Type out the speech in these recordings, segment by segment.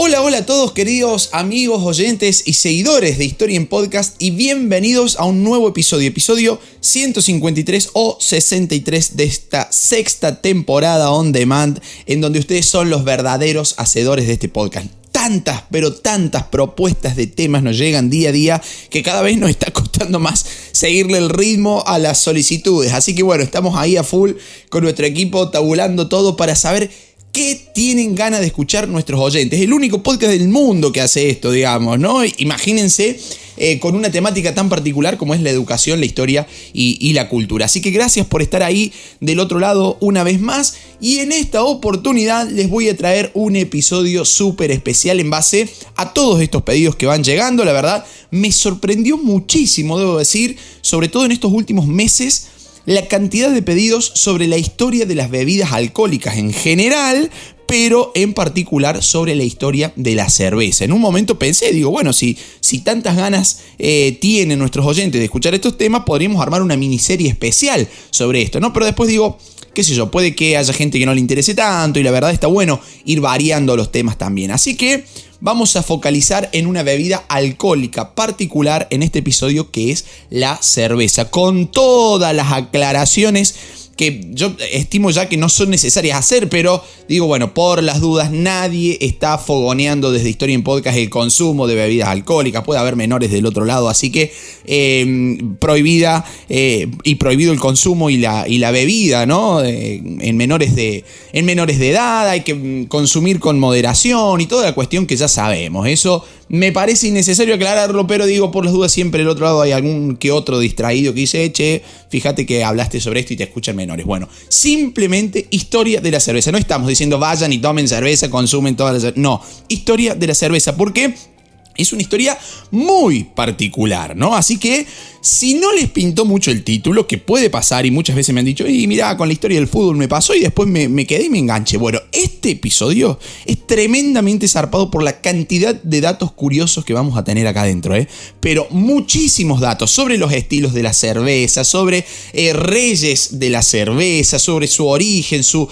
Hola, hola a todos queridos amigos, oyentes y seguidores de Historia en Podcast y bienvenidos a un nuevo episodio, episodio 153 o 63 de esta sexta temporada on demand en donde ustedes son los verdaderos hacedores de este podcast. Tantas, pero tantas propuestas de temas nos llegan día a día que cada vez nos está costando más seguirle el ritmo a las solicitudes. Así que bueno, estamos ahí a full con nuestro equipo tabulando todo para saber ¿Qué tienen ganas de escuchar nuestros oyentes? Es el único podcast del mundo que hace esto, digamos, ¿no? Imagínense eh, con una temática tan particular como es la educación, la historia y, y, la cultura. Así que gracias por estar ahí del otro lado una vez más. Y en esta oportunidad les voy a traer un episodio súper especial en base a todos estos pedidos que van llegando. La verdad, me sorprendió muchísimo, debo decir, sobre todo en estos últimos meses la cantidad de pedidos sobre la historia de las bebidas alcohólicas en general, pero en particular sobre la historia de la cerveza. En un momento pensé, digo, bueno, si, si tantas ganas eh, tienen nuestros oyentes de escuchar estos temas, podríamos armar una miniserie especial sobre esto, ¿no? Pero después digo, qué sé yo, puede que haya gente que no le interese tanto y la verdad está bueno ir variando los temas también. Así que vamos a focalizar en una bebida alcohólica particular en este episodio que es la cerveza, con todas las aclaraciones que yo estimo ya que no son necesarias hacer, pero digo, bueno, por las dudas, nadie está fogoneando desde Historia en Podcast el consumo de bebidas alcohólicas. Puede haber menores del otro lado, así que em, prohibida eh, y prohibido el consumo y la, y la bebida, ¿no? Eh, en, menores de, en menores de edad, hay que mm, consumir con moderación y toda la cuestión que ya sabemos. Eso me parece innecesario aclararlo, pero digo, por las dudas, siempre del otro lado hay algún que otro distraído que dice, che, fíjate que hablaste sobre esto y te escuchan Bueno, simplemente historia de la cerveza. No estamos diciendo vayan y tomen cerveza, consumen toda la cerveza. No, historia de la cerveza. ¿Por qué? Es una historia muy particular, ¿no? Así que si no les pintó mucho el título, que puede pasar y muchas veces me han dicho, y mira, con la historia del fútbol me pasó y después me, me, quedé y me enganché. Bueno, este episodio es tremendamente zarpado por la cantidad de datos curiosos que vamos a tener acá adentro, ¿eh? Pero muchísimos datos sobre los estilos de la cerveza, sobre eh, reyes de la cerveza, sobre su origen, su...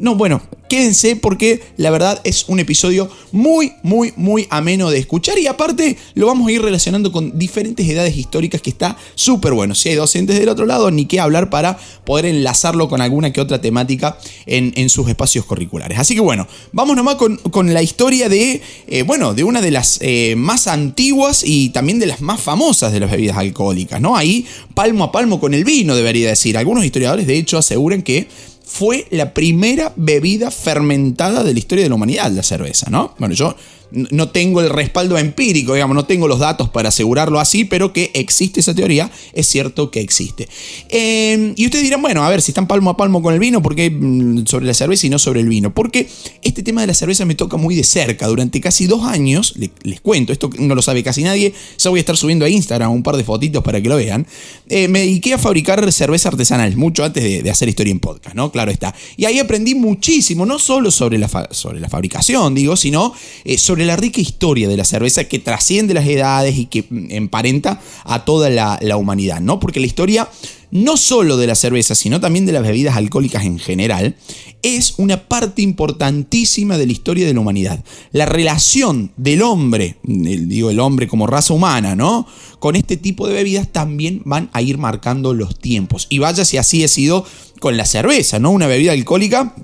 No, bueno, quédense porque la verdad es un episodio muy, muy, muy ameno de escuchar y aparte lo vamos a ir relacionando con diferentes edades históricas que está súper bueno. Si hay docentes del otro lado, ni qué hablar para poder enlazarlo con alguna que otra temática en, sus espacios curriculares. Así que bueno, vamos nomás con, la historia de, eh, bueno, de una de las eh, más antiguas y también de las más famosas de las bebidas alcohólicas, ¿no? Ahí palmo a palmo con el vino, debería decir. Algunos historiadores, de hecho, aseguran que fue la primera bebida fermentada de la historia de la humanidad, la cerveza, ¿no? Bueno, yo no tengo el respaldo empírico, digamos, no tengo los datos para asegurarlo así, pero que existe esa teoría, es cierto que existe. Em, y ustedes dirán, bueno, a ver, si están palmo a palmo con el vino, ¿por qué mm, sobre la cerveza y no sobre el vino? Porque este tema de la cerveza me toca muy de cerca. Durante casi dos años, les, cuento, esto no lo sabe casi nadie, ya voy a estar subiendo a Instagram un par de fotitos para que lo vean. Eh, me dediqué a fabricar cerveza artesanal, mucho antes de, hacer historia en podcast, ¿no? Claro está. Y ahí aprendí muchísimo, no solo sobre la, sobre la fabricación, digo, sino eh, sobre la rica historia de la cerveza que trasciende las edades y que emparenta a toda la, humanidad, ¿no? Porque la historia no solo de la cerveza, sino también de las bebidas alcohólicas en general, es una parte importantísima de la historia de la humanidad. La relación del hombre, digo el hombre como raza humana, ¿no? Con este tipo de bebidas también van a ir marcando los tiempos. Y vaya si así ha sido con la cerveza, ¿no? Una bebida alcohólica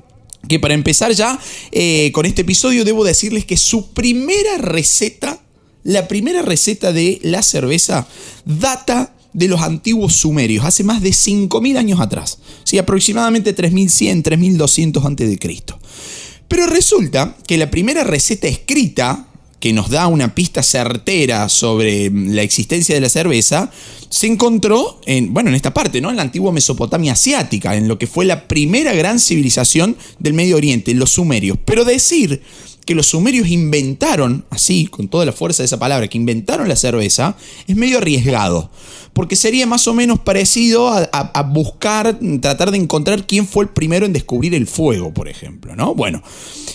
que para empezar ya eh, con este episodio debo decirles que su primera receta, la primera receta de la cerveza data de los antiguos sumerios, hace más de 5.000 años atrás, ¿sí? aproximadamente 3100, 3200 a.C. Pero resulta que la primera receta escrita que nos da una pista certera sobre la existencia de la cerveza, se encontró en, bueno, en esta parte, ¿no? En la antigua Mesopotamia asiática, en lo que fue la primera gran civilización del Medio Oriente, los sumerios. Pero decir que los sumerios inventaron, así, con toda la fuerza de esa palabra, que inventaron la cerveza, es medio arriesgado. Porque sería más o menos parecido a, a, buscar, tratar de encontrar quién fue el primero en descubrir el fuego, por ejemplo, ¿no? Bueno,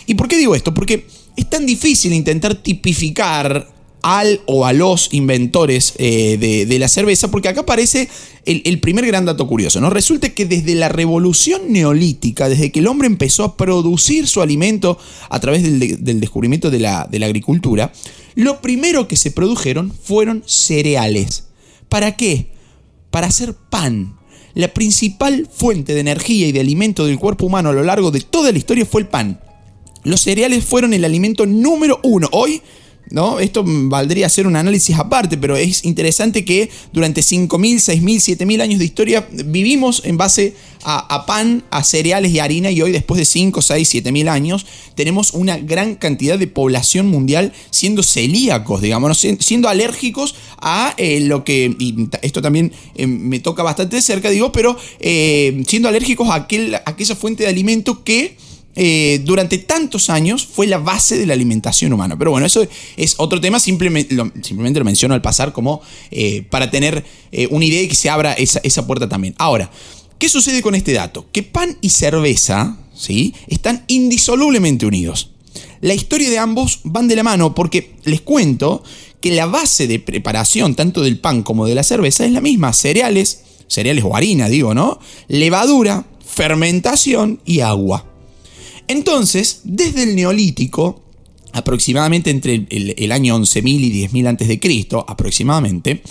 ¿y por qué digo esto? Porque es tan difícil intentar tipificar al o a los inventores eh, de, la cerveza, porque acá aparece el, primer gran dato curioso. ¿no? Resulta que desde la revolución neolítica, desde que el hombre empezó a producir su alimento a través del, descubrimiento de la, de la agricultura, lo primero que se produjeron fueron cereales. ¿Para qué? Para hacer pan. La principal fuente de energía y de alimento del cuerpo humano a lo largo de toda la historia fue el pan. Los cereales fueron el alimento número uno. Hoy ¿no? Esto valdría ser un análisis aparte, pero es interesante que durante 5.000, 6.000, 7.000 años de historia vivimos en base a, pan, a cereales y harina y hoy después de 5, 6, 7.000 años tenemos una gran cantidad de población mundial siendo celíacos, digamos, siendo alérgicos a eh, lo que, y esto también eh, me toca bastante de cerca, digo, pero eh, siendo alérgicos a, aquel, a aquella fuente de alimento que eh, durante tantos años fue la base de la alimentación humana. Pero bueno, eso es otro tema, simplemente lo, menciono al pasar como eh, para tener eh, una idea y que se abra esa, esa, puerta también. Ahora, ¿qué sucede con este dato? Que pan y cerveza ¿sí? están indisolublemente unidos. La historia de ambos van de la mano porque les cuento que la base de preparación tanto del pan como de la cerveza es la misma, cereales, cereales o harina digo, ¿no? Levadura, fermentación y agua. Entonces, desde el neolítico, aproximadamente entre el, año 11.000 y 10.000 a.C., aproximadamente,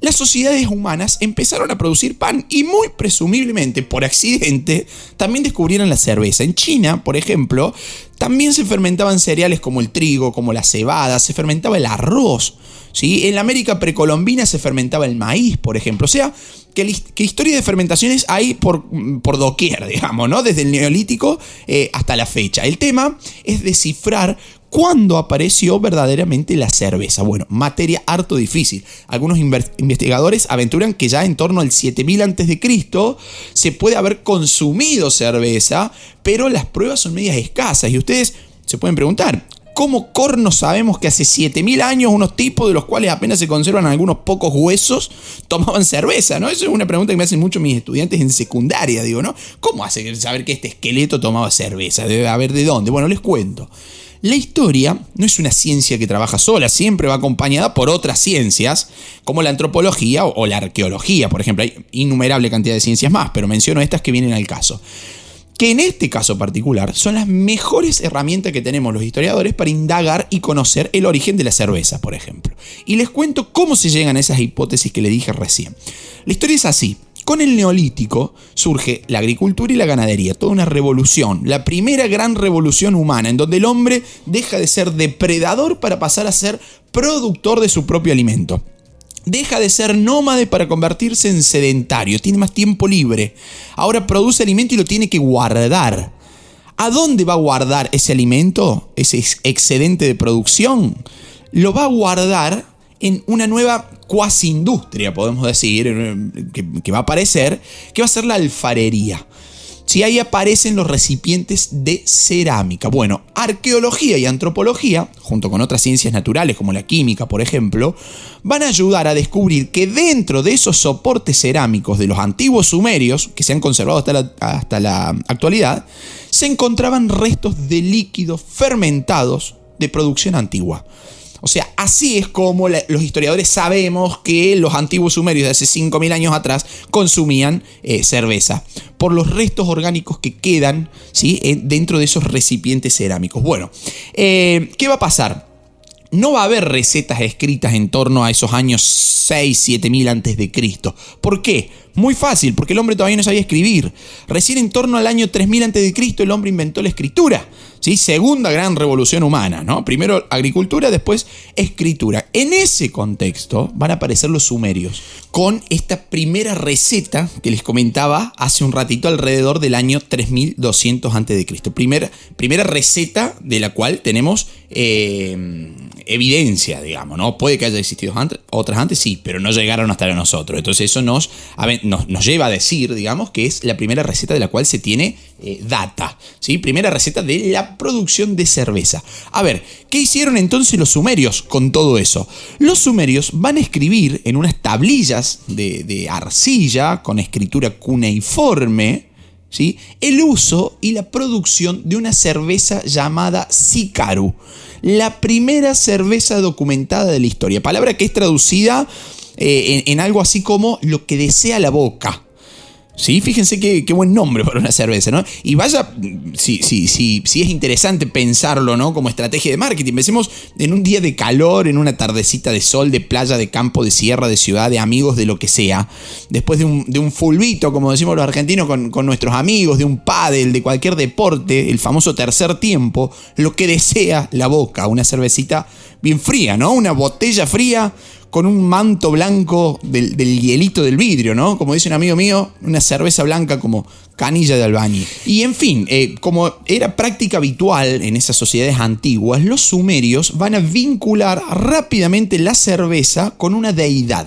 las sociedades humanas empezaron a producir pan y muy presumiblemente, por accidente, también descubrieron la cerveza. En China, por ejemplo, también se fermentaban cereales como el trigo, como la cebada, se fermentaba el arroz. ¿Sí? En la América precolombina se fermentaba el maíz, por ejemplo. O sea, que, historia de fermentaciones hay por, por doquier, digamos, ¿no? Desde el neolítico eh, hasta la fecha. El tema es descifrar cuándo apareció verdaderamente la cerveza. Bueno, materia harto difícil. Algunos investigadores aventuran que ya en torno al 7000 a.C. se puede haber consumido cerveza, pero las pruebas son medias escasas y ustedes se pueden preguntar, ¿Cómo corno sabemos que hace 7000 años unos tipos de los cuales apenas se conservan algunos pocos huesos tomaban cerveza? ¿no? Es una pregunta que me hacen mucho mis estudiantes en secundaria, digo, ¿no? ¿Cómo hace saber que este esqueleto tomaba cerveza? Debe haber de dónde. Bueno, les cuento. La historia no es una ciencia que trabaja sola, siempre va acompañada por otras ciencias, como la antropología o la arqueología, por ejemplo. Hay innumerable cantidad de ciencias más, pero menciono estas que vienen al caso que en este caso particular son las mejores herramientas que tenemos los historiadores para indagar y conocer el origen de la cerveza, por ejemplo. Y les cuento cómo se llegan a esas hipótesis que le dije recién. La historia es así. Con el neolítico surge la agricultura y la ganadería, toda una revolución, la primera gran revolución humana, en donde el hombre deja de ser depredador para pasar a ser productor de su propio alimento deja de ser nómade para convertirse en sedentario, tiene más tiempo libre. Ahora produce alimento y lo tiene que guardar. ¿A dónde va a guardar ese alimento, ese excedente de producción? Lo va a guardar en una nueva cuasi industria, podemos decir, que, que va a aparecer, que va a ser la alfarería si ahí aparecen los recipientes de cerámica. Bueno, arqueología y antropología, junto con otras ciencias naturales como la química, por ejemplo, van a ayudar a descubrir que dentro de esos soportes cerámicos de los antiguos sumerios, que se han conservado hasta la, hasta la actualidad, se encontraban restos de líquidos fermentados de producción antigua. O sea, así es como los historiadores sabemos que los antiguos sumerios de hace 5.000 años atrás consumían eh, cerveza, por los restos orgánicos que quedan ¿sí? dentro de esos recipientes cerámicos. Bueno, eh, ¿qué va a pasar? no va a haber recetas escritas en torno a esos años 6, 7 mil antes de Cristo. ¿Por qué? Muy fácil, porque el hombre todavía no sabía escribir. Recién en torno al año 3000 antes de Cristo el hombre inventó la escritura. Segunda gran revolución humana, ¿no? Primero agricultura, después escritura. En ese contexto van a aparecer los sumerios, con esta primera receta que les comentaba hace un ratito alrededor del año 3200 a.C. Primera, primera receta de la cual tenemos eh, evidencia, digamos, ¿no? Puede que haya existido otras antes, sí, pero no llegaron hasta nosotros. Entonces eso nos, nos, lleva a decir, digamos, que es la primera receta de la cual se tiene eh, data, ¿sí? Primera receta de la producción de cerveza. A ver, ¿qué hicieron entonces los sumerios con todo eso? Los sumerios van a escribir en unas tablillas de, arcilla con escritura cuneiforme, ¿sí? el uso y la producción de una cerveza llamada Sikaru. la primera cerveza documentada de la historia. Palabra que es traducida eh, en algo así como lo que desea la boca. Sí, fíjense qué, buen nombre para una cerveza, ¿no? Y vaya, si, sí, sí, sí, es interesante pensarlo, ¿no? Como estrategia de marketing. Pensemos en un día de calor, en una tardecita de sol, de playa, de campo, de sierra, de ciudad, de amigos, de lo que sea. Después de un, de un fulbito, como decimos los argentinos, con, con nuestros amigos, de un pádel, de cualquier deporte, el famoso tercer tiempo, lo que desea la boca, una cervecita bien fría, ¿no? Una botella fría con un manto blanco del, hielito del vidrio, ¿no? Como dice un amigo mío, una cerveza blanca como canilla de albañil. Y en fin, eh, como era práctica habitual en esas sociedades antiguas, los sumerios van a vincular rápidamente la cerveza con una deidad.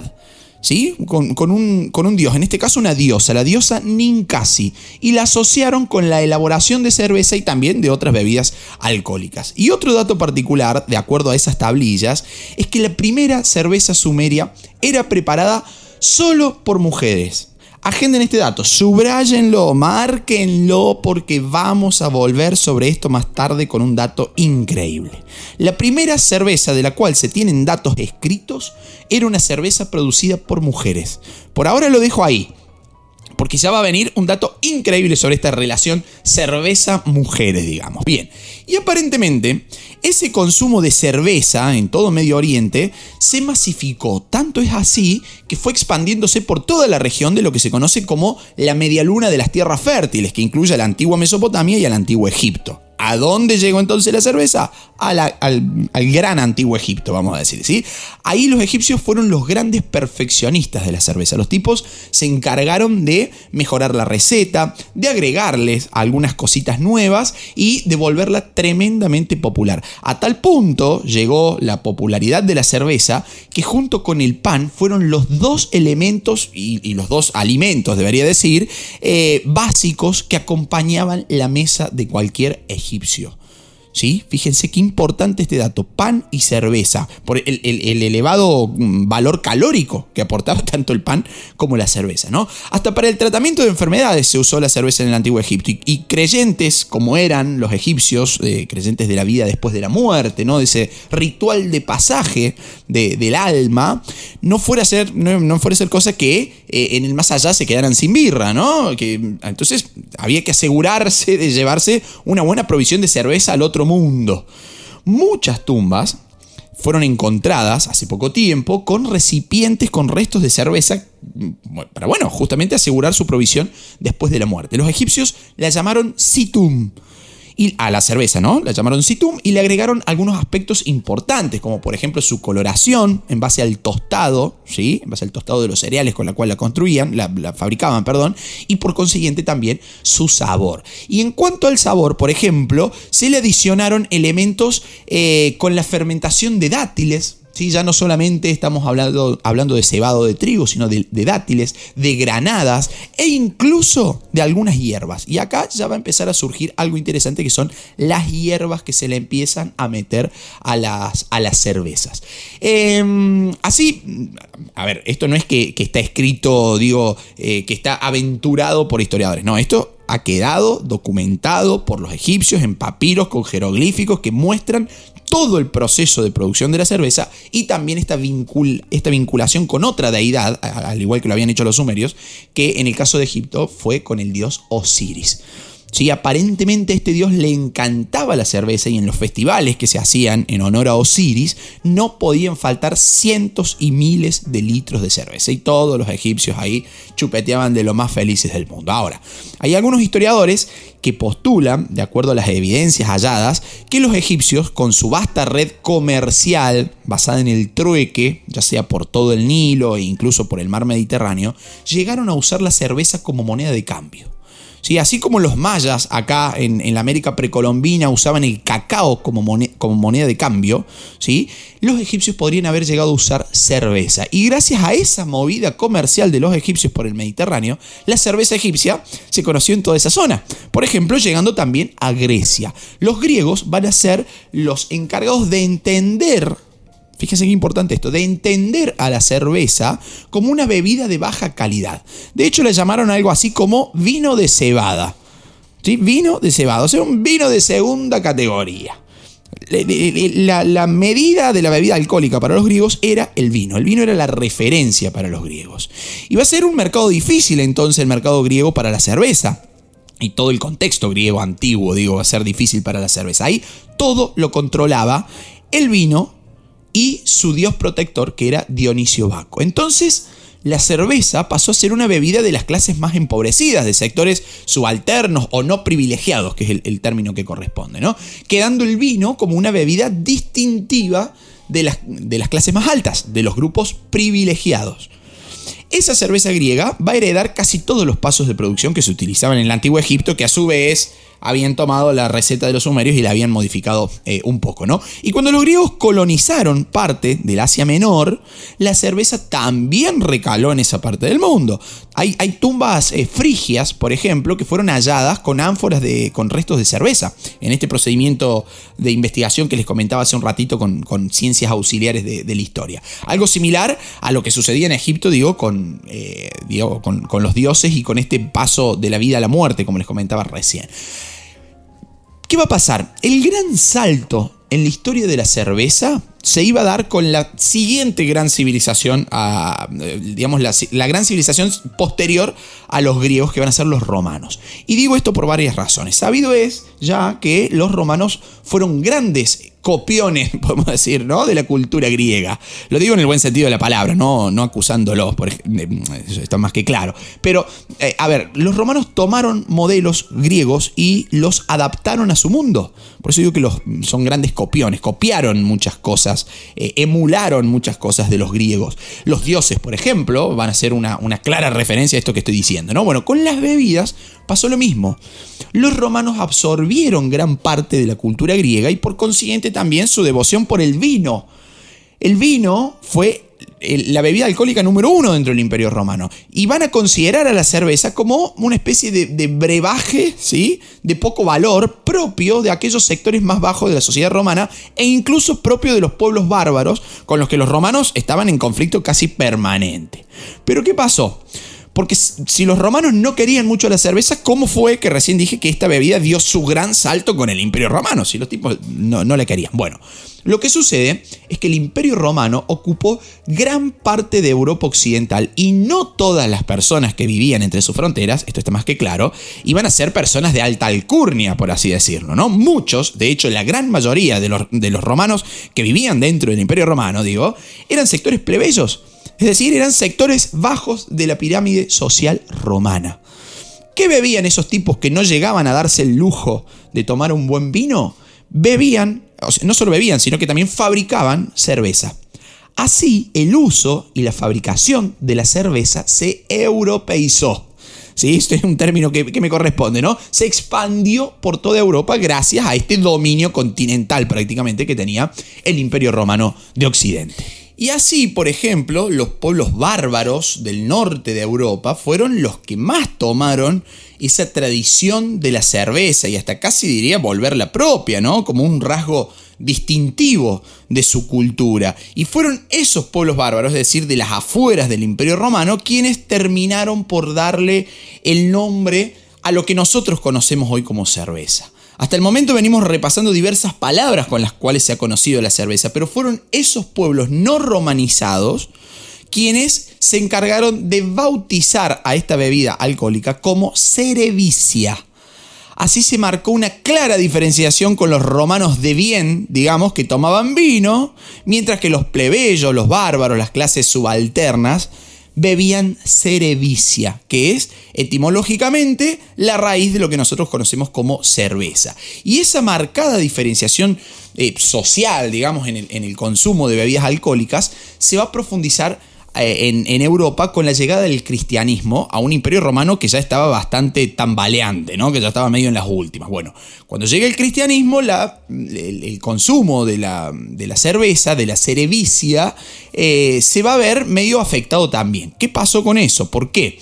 ¿Sí? Con, un, con, un, dios, en este caso una diosa, la diosa Ninkasi, y la asociaron con la elaboración de cerveza y también de otras bebidas alcohólicas. Y otro dato particular, de acuerdo a esas tablillas, es que la primera cerveza sumeria era preparada solo por mujeres. Agenden este dato, subrayenlo, márquenlo porque vamos a volver sobre esto más tarde con un dato increíble. La primera cerveza de la cual se tienen datos escritos era una cerveza producida por mujeres. Por ahora lo dejo ahí, porque ya va a venir un dato increíble sobre esta relación cerveza-mujeres, digamos. Bien, y aparentemente ese consumo de cerveza en todo Medio Oriente se masificó. Tanto es así que fue expandiéndose por toda la región de lo que se conoce como la media luna de las tierras fértiles, que incluye a la antigua Mesopotamia y al antiguo Egipto. ¿A dónde llegó entonces la cerveza? al, gran antiguo Egipto, vamos a decir, ¿sí? Ahí los egipcios fueron los grandes perfeccionistas de la cerveza. Los tipos se encargaron de mejorar la receta, de agregarles algunas cositas nuevas y de volverla tremendamente popular. A tal punto llegó la popularidad de la cerveza que junto con el pan fueron los dos elementos y, los dos alimentos, debería decir, eh, básicos que acompañaban la mesa de cualquier egipcio. egipcio. Fíjense qué importante este dato, pan y cerveza, por el, elevado mm, valor calórico que aportaba tanto el pan como la cerveza, ¿no? Hasta para el tratamiento de enfermedades se usó la cerveza en el antiguo Egipto y, creyentes como eran los egipcios, eh, creyentes de la vida después de la muerte, ¿no? De ese ritual de pasaje del alma, no fuera a ser, no, fuera ser cosa que eh, en el más allá se quedaran sin birra, ¿no? Que, entonces había que asegurarse de llevarse una buena provisión de cerveza al otro mundo. Muchas tumbas fueron encontradas hace poco tiempo con recipientes con restos de cerveza mm, para, bueno, justamente asegurar su provisión después de la muerte. Los egipcios la llamaron situm y a la cerveza, ¿no? La llamaron Situm y le agregaron algunos aspectos importantes, como por ejemplo su coloración en base al tostado, ¿sí? En base al tostado de los cereales con la cual la construían, la, fabricaban, perdón, y por consiguiente también su sabor. Y en cuanto al sabor, por ejemplo, se le adicionaron elementos eh, con la fermentación de dátiles, ya no solamente estamos hablando, hablando de cebado de trigo, sino de, dátiles, de granadas e incluso de algunas hierbas. Y acá ya va a empezar a surgir algo interesante que son las hierbas que se le empiezan a meter a las, a las cervezas. Em, así, a ver, esto no es que, está escrito, digo, eh, que está aventurado por historiadores, no, esto ha quedado documentado por los egipcios en papiros con jeroglíficos que muestran todo el proceso de producción de la cerveza y también esta, esta vinculación con otra deidad, al igual que lo habían hecho los sumerios, que en el caso de Egipto fue con el dios Osiris. Sí, aparentemente este dios le encantaba la cerveza y en los festivales que se hacían en honor a Osiris no podían faltar cientos y miles de litros de cerveza y todos los egipcios ahí chupeteaban de lo más felices del mundo. Ahora, hay algunos historiadores que postulan, de acuerdo a las evidencias halladas, que los egipcios con su vasta red comercial basada en el trueque, ya sea por todo el Nilo e incluso por el mar Mediterráneo, llegaron a usar la cerveza como moneda de cambio. Así como los mayas acá en, la América precolombina usaban el cacao como moneda, como moneda de cambio, ¿sí? los egipcios podrían haber llegado a usar cerveza. Y gracias a esa movida comercial de los egipcios por el Mediterráneo, la cerveza egipcia se conoció en toda esa zona. Por ejemplo, llegando también a Grecia. Los griegos van a ser los encargados de entender Fíjense qué importante esto, de entender a la cerveza como una bebida de baja calidad. De hecho, le llamaron algo así como vino de cebada. ¿Sí? Vino de cebada, o sea, un vino de segunda categoría. la, la, medida de la bebida alcohólica para los griegos era el vino. El vino era la referencia para los griegos. Y va a ser un mercado difícil entonces el mercado griego para la cerveza. Y todo el contexto griego antiguo, digo, va a ser difícil para la cerveza. Ahí todo lo controlaba el vino y su dios protector, que era Dionisio Baco. Entonces, la cerveza pasó a ser una bebida de las clases más empobrecidas, de sectores subalternos o no privilegiados, que es el, término que corresponde, ¿no? Quedando el vino como una bebida distintiva de las, de las clases más altas, de los grupos privilegiados. Esa cerveza griega va a heredar casi todos los pasos de producción que se utilizaban en el antiguo Egipto, que a su vez habían tomado la receta de los sumerios y la habían modificado eh, un poco, ¿no? Y cuando los griegos colonizaron parte del Asia Menor, la cerveza también recaló en esa parte del mundo. Hay, tumbas eh, frigias, por ejemplo, que fueron halladas con ánforas de, con restos de cerveza, en este procedimiento de investigación que les comentaba hace un ratito con, ciencias auxiliares de, la historia. Algo similar a lo que sucedía en Egipto, eh, digo con, con los dioses y con este paso de la vida a la muerte, como les comentaba recién. ¿Qué va a pasar? El gran salto en la historia de la cerveza se iba a dar con la siguiente gran civilización, eh, digamos, la, gran civilización posterior a los griegos que van a ser los romanos. Y digo esto por varias razones. Sabido es ya que los romanos fueron grandes copiones, podemos decir, ¿no? De la cultura griega. Lo digo en el buen sentido de la palabra, no, no acusándolos, por, eso está más que claro. Pero, eh, a ver, los romanos tomaron modelos griegos y los adaptaron a su mundo. Por eso digo que los, son grandes copiones, copiaron muchas cosas, eh, emularon muchas cosas de los griegos. Los dioses, por ejemplo, van a ser una, una clara referencia a esto que estoy diciendo, ¿no? Bueno, con las bebidas pasó lo mismo. Los romanos absorbieron gran parte de la cultura griega y por consiguiente también su devoción por el vino. El vino fue la bebida alcohólica número uno dentro del Imperio Romano. Y van a considerar a la cerveza como una especie de, brebaje, ¿sí? De poco valor, propio de aquellos sectores más bajos de la sociedad romana e incluso propio de los pueblos bárbaros con los que los romanos estaban en conflicto casi permanente. Pero ¿qué pasó? Porque si los romanos no querían mucho la cerveza, ¿cómo fue que recién dije que esta bebida dio su gran salto con el imperio romano? Si los tipos no, no querían. Bueno, lo que sucede es que el imperio romano ocupó gran parte de Europa occidental y no todas las personas que vivían entre sus fronteras, esto está más que claro, iban a ser personas de alta alcurnia, por así decirlo, ¿no? Muchos, de hecho la gran mayoría de los, de los romanos que vivían dentro del imperio romano, digo, eran sectores plebeyos es decir, eran sectores bajos de la pirámide social romana. ¿Qué bebían esos tipos que no llegaban a darse el lujo de tomar un buen vino? Bebían, no solo bebían, sino que también fabricaban cerveza. Así, el uso y la fabricación de la cerveza se europeizó. ¿Sí? Esto es un término que, que, me corresponde, ¿no? Se expandió por toda Europa gracias a este dominio continental prácticamente que tenía el Imperio Romano de Occidente. Y así, por ejemplo, los pueblos bárbaros del norte de Europa fueron los que más tomaron esa tradición de la cerveza y hasta casi diría volverla propia, ¿no? Como un rasgo distintivo de su cultura. Y fueron esos pueblos bárbaros, es decir, de las afueras del Imperio Romano, quienes terminaron por darle el nombre a lo que nosotros conocemos hoy como cerveza. Hasta el momento venimos repasando diversas palabras con las cuales se ha conocido la cerveza, pero fueron esos pueblos no romanizados quienes se encargaron de bautizar a esta bebida alcohólica como cerevicia. Así se marcó una clara diferenciación con los romanos de bien, digamos, que tomaban vino, mientras que los plebeyos, los bárbaros, las clases subalternas, bebían cerevicia, que es etimológicamente la raíz de lo que nosotros conocemos como cerveza. Y esa marcada diferenciación eh, social, digamos, en el, en el consumo de bebidas alcohólicas, se va a profundizar eh, en, Europa con la llegada del cristianismo a un imperio romano que ya estaba bastante tambaleante, ¿no? que ya estaba medio en las últimas. Bueno, cuando llega el cristianismo, el, consumo de la, de la, cerveza, de la cerevicia, eh, se va a ver medio afectado también. ¿Qué pasó con eso? ¿Por qué?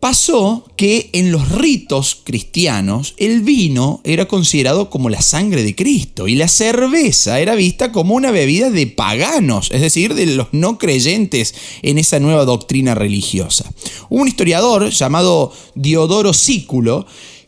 Pasó que en los ritos cristianos el vino era considerado como la sangre de Cristo y la cerveza era vista como una bebida de paganos, es decir, de los no creyentes en esa nueva doctrina religiosa. un historiador llamado Diodoro Sículo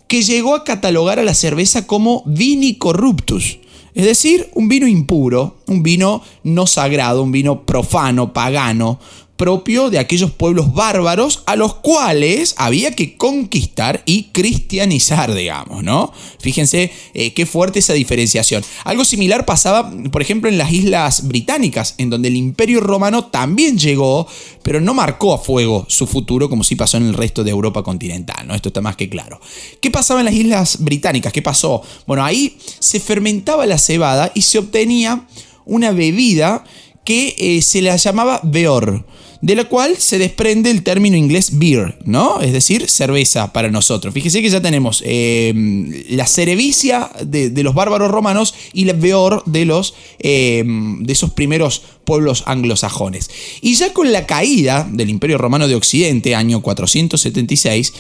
que llegó a catalogar a la cerveza como vini corruptus, Es decir, un vino impuro, un vino no sagrado, un vino profano, pagano, propio de aquellos pueblos bárbaros a los cuales había que conquistar y cristianizar, digamos, ¿no? Fíjense eh, qué fuerte esa diferenciación. Algo similar pasaba, por ejemplo, en las islas británicas, en donde el imperio romano también llegó, pero no marcó a fuego su futuro como sí pasó en el resto de Europa continental, ¿no? Esto está más que claro. ¿Qué pasaba en las islas británicas? ¿Qué pasó? Bueno, ahí se fermentaba la cebada y se obtenía una bebida que eh, se la llamaba beor de la cual se desprende el término inglés beer, ¿no? Es decir, cerveza para nosotros. Fíjese que ya tenemos eh, la cerevicia de, los bárbaros romanos y la beor de, los, eh, de esos primeros pueblos anglosajones. Y ya con la caída del Imperio Romano de Occidente, año 476,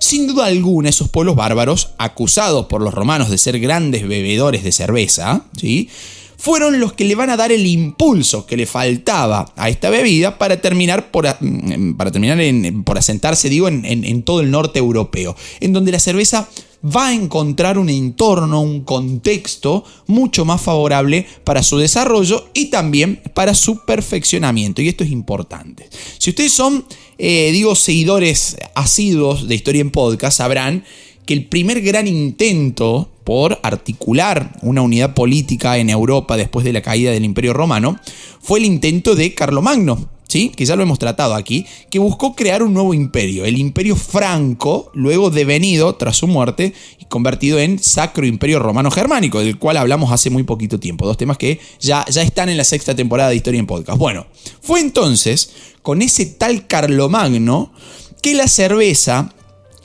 sin duda alguna esos pueblos bárbaros, acusados por los romanos de ser grandes bebedores de cerveza, ¿sí? Fueron los que le van a dar el impulso que le faltaba a esta bebida para terminar por, mm, para terminar por asentarse, digo, en, en todo el norte europeo, en donde la cerveza va a encontrar un entorno, un contexto mucho más favorable para su desarrollo y también para su perfeccionamiento. Y esto es importante. Si ustedes son, eh, digo, seguidores asiduos de Historia en Podcast, sabrán que el primer gran intento por articular una unidad política en Europa después de la caída del Imperio Romano fue el intento de Carlomagno, ¿sí? que ya lo hemos tratado aquí, que buscó crear un nuevo imperio, el imperio franco, luego devenido tras su muerte y convertido en Sacro Imperio Romano Germánico, del cual hablamos hace muy poquito tiempo, dos temas que ya, ya están en la sexta temporada de Historia en Podcast. Bueno, fue entonces con ese tal Carlomagno que la cerveza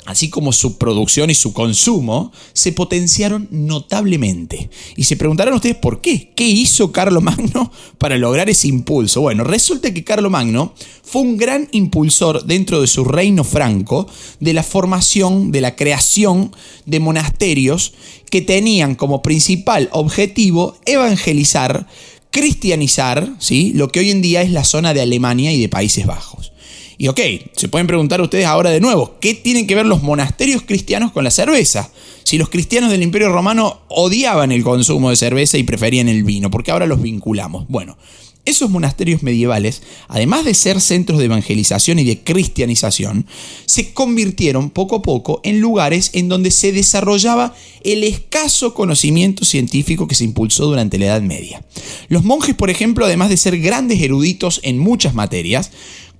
así como su producción y su consumo, se potenciaron notablemente. Y se preguntarán ustedes por qué. ¿Qué hizo Magno para lograr ese impulso? Bueno, resulta que Magno fue un gran impulsor dentro de su reino franco de la formación, de la creación de monasterios que tenían como principal objetivo evangelizar, cristianizar, ¿sí? lo que hoy en día es la zona de Alemania y de Países Bajos. Y ok, se pueden preguntar ustedes ahora de nuevo, ¿qué tienen que ver los monasterios cristianos con la cerveza? Si los cristianos del Imperio Romano odiaban el consumo de cerveza y preferían el vino, ¿por qué ahora los vinculamos? Bueno, esos monasterios medievales, además de ser centros de evangelización y de cristianización, se convirtieron poco a poco en lugares en donde se desarrollaba el escaso conocimiento científico que se impulsó durante la Edad Media. Los monjes, por ejemplo, además de ser grandes eruditos en muchas materias,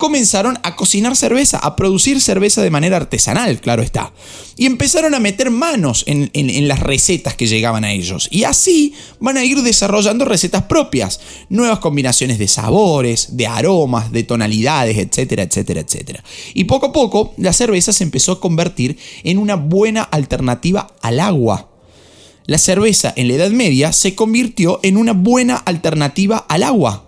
comenzaron a cocinar cerveza, a producir cerveza de manera artesanal, claro está. Y empezaron a meter manos en, las recetas que llegaban a ellos. Y así van a ir desarrollando recetas propias, nuevas combinaciones de sabores, de aromas, de tonalidades, etcétera, etcétera, etcétera. Y poco a poco la cerveza se empezó a convertir en una buena alternativa al agua. La cerveza en la Edad Media se convirtió en una buena alternativa al agua.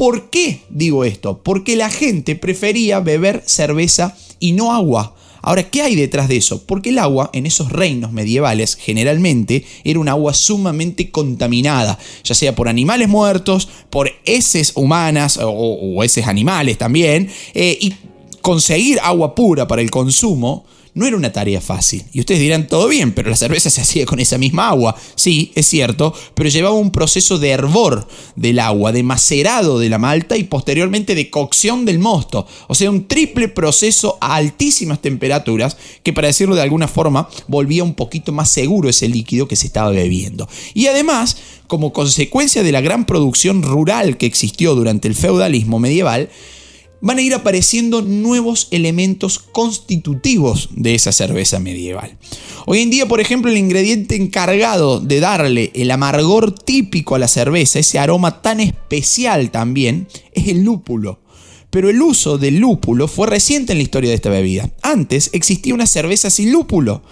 ¿Por qué digo esto? Porque la gente prefería beber cerveza y no agua. Ahora, ¿qué hay detrás de eso? Porque el agua en esos reinos medievales generalmente era un agua sumamente contaminada, ya sea por animales muertos, por heces humanas o, heces animales también, eh, y conseguir agua pura para el consumo no era una tarea fácil. Y ustedes dirán, todo bien, pero la cerveza se hacía con esa misma agua. Sí, es cierto, pero llevaba un proceso de hervor del agua, de macerado de la malta y posteriormente de cocción del mosto. O sea, un triple proceso a altísimas temperaturas que, para decirlo de alguna forma, volvía un poquito más seguro ese líquido que se estaba bebiendo. Y además, como consecuencia de la gran producción rural que existió durante el feudalismo medieval, van a ir apareciendo nuevos elementos constitutivos de esa cerveza medieval. Hoy en día, por ejemplo, el ingrediente encargado de darle el amargor típico a la cerveza, ese aroma tan especial también, es el lúpulo. Pero el uso del lúpulo fue reciente en la historia de esta bebida. Antes existía una cerveza sin lúpulo.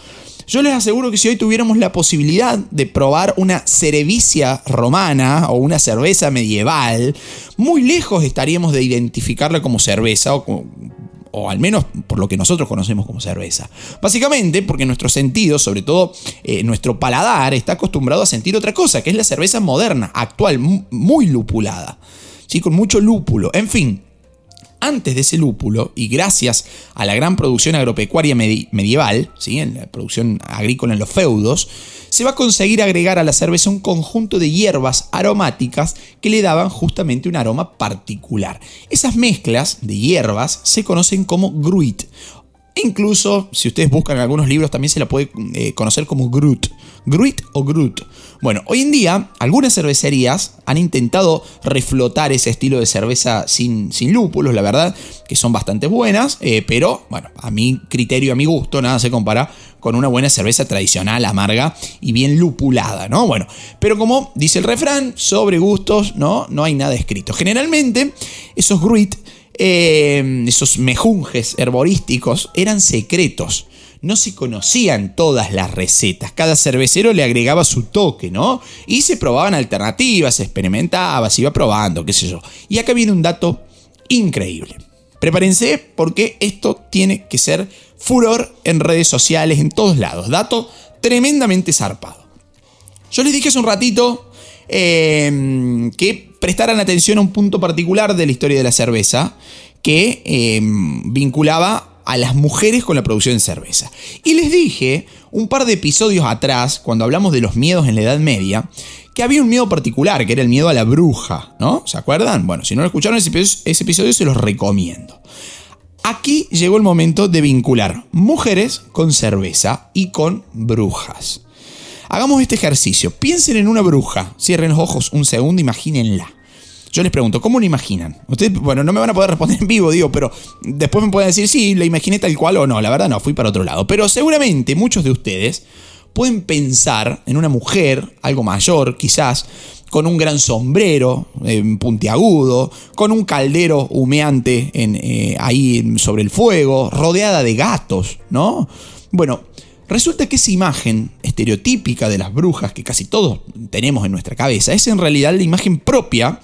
Yo les aseguro que si hoy tuviéramos la posibilidad de probar una cerevicia romana o una cerveza medieval, muy lejos estaríamos de identificarla como cerveza o, al menos por lo que nosotros conocemos como cerveza. Básicamente porque nuestro sentido, sobre todo eh, nuestro paladar, está acostumbrado a sentir otra cosa, que es la cerveza moderna, actual, muy lupulada, ¿sí? con mucho lúpulo. En fin, antes de ese lúpulo, y gracias a la gran producción agropecuaria medieval, ¿sí? en la producción agrícola en los feudos, se va a conseguir agregar a la cerveza un conjunto de hierbas aromáticas que le daban justamente un aroma particular. Esas mezclas de hierbas se conocen como gruit. Incluso, si ustedes buscan algunos libros, también se la puede eh, conocer como Grut. Gruit o Grut. Bueno, hoy en día algunas cervecerías han intentado reflotar ese estilo de cerveza sin, sin lúpulos, la verdad, que son bastante buenas, eh, pero bueno, a mi criterio, a mi gusto, nada se compara con una buena cerveza tradicional, amarga y bien lupulada, ¿no? Bueno, pero como dice el refrán, sobre gustos, ¿no? No hay nada escrito. Generalmente, esos gruit, eh, esos mejunjes herborísticos, eran secretos no se conocían todas las recetas. Cada cervecero le agregaba su toque, ¿no? Y se probaban alternativas, se experimentaba, se iba probando, qué sé yo. Y acá viene un dato increíble. Prepárense porque esto tiene que ser furor en redes sociales, en todos lados. Dato tremendamente zarpado. Yo les dije hace un ratito em, que prestaran atención a un punto particular de la historia de la cerveza que em, vinculaba a las mujeres con la producción de cerveza. Y les dije un par de episodios atrás, cuando hablamos de los miedos en la Edad Media, que había un miedo particular, que era el miedo a la bruja, ¿no? ¿Se acuerdan? Bueno, si no lo escucharon ese episodio, se los recomiendo. Aquí llegó el momento de vincular mujeres con cerveza y con brujas. Hagamos este ejercicio. Piensen en una bruja. Cierren los ojos un segundo, imagínenla. Yo les pregunto, ¿cómo lo imaginan? Ustedes, bueno, no me van a poder responder en vivo, digo, pero después me pueden decir, sí, la imaginé tal cual o no. La verdad no, fui para otro lado. Pero seguramente muchos de ustedes pueden pensar en una mujer, algo mayor quizás, con un gran sombrero eh, puntiagudo, con un caldero humeante eh, ahí sobre el fuego, rodeada de gatos, ¿no? Bueno, resulta que esa imagen estereotípica de las brujas que casi todos tenemos en nuestra cabeza es en realidad la imagen propia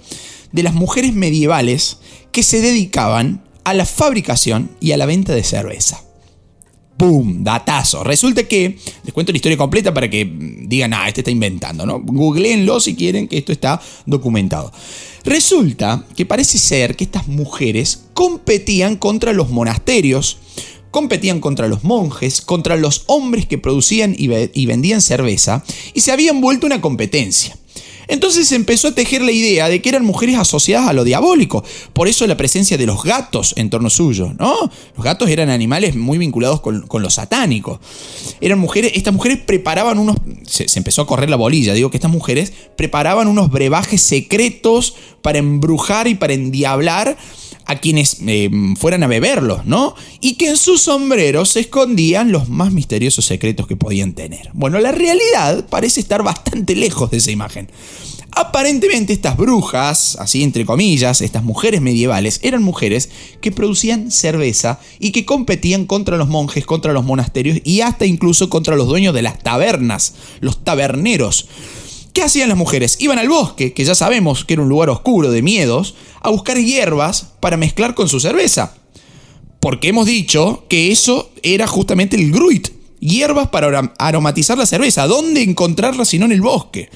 de las mujeres medievales que se dedicaban a la fabricación y a la venta de cerveza. ¡Pum! Datazo. Resulta que, les cuento la historia completa para que digan, ah, este está inventando, ¿no? Googleenlo si quieren que esto está documentado. Resulta que parece ser que estas mujeres competían contra los monasterios, competían contra los monjes, contra los hombres que producían y vendían cerveza, y se habían vuelto una competencia. Entonces empezó a tejer la idea de que eran mujeres asociadas a lo diabólico. Por eso la presencia de los gatos en torno suyo, ¿no? Los gatos eran animales muy vinculados con, lo satánico. Eran mujeres, estas mujeres preparaban unos. Se, empezó a correr la bolilla, digo que estas mujeres preparaban unos brebajes secretos para embrujar y para endiablar a quienes eh, fueran a beberlos, ¿no? Y que en sus sombreros se escondían los más misteriosos secretos que podían tener. Bueno, la realidad parece estar bastante lejos de esa imagen. Aparentemente estas brujas, así entre comillas, estas mujeres medievales, eran mujeres que producían cerveza y que competían contra los monjes, contra los monasterios y hasta incluso contra los dueños de las tabernas, los taberneros. ¿Qué hacían las mujeres? Iban al bosque, que ya sabemos que era un lugar oscuro de miedos, a buscar hierbas para mezclar con su cerveza. Porque hemos dicho que eso era justamente el gruit, hierbas para aromatizar la cerveza. ¿Dónde encontrarla si no en el bosque?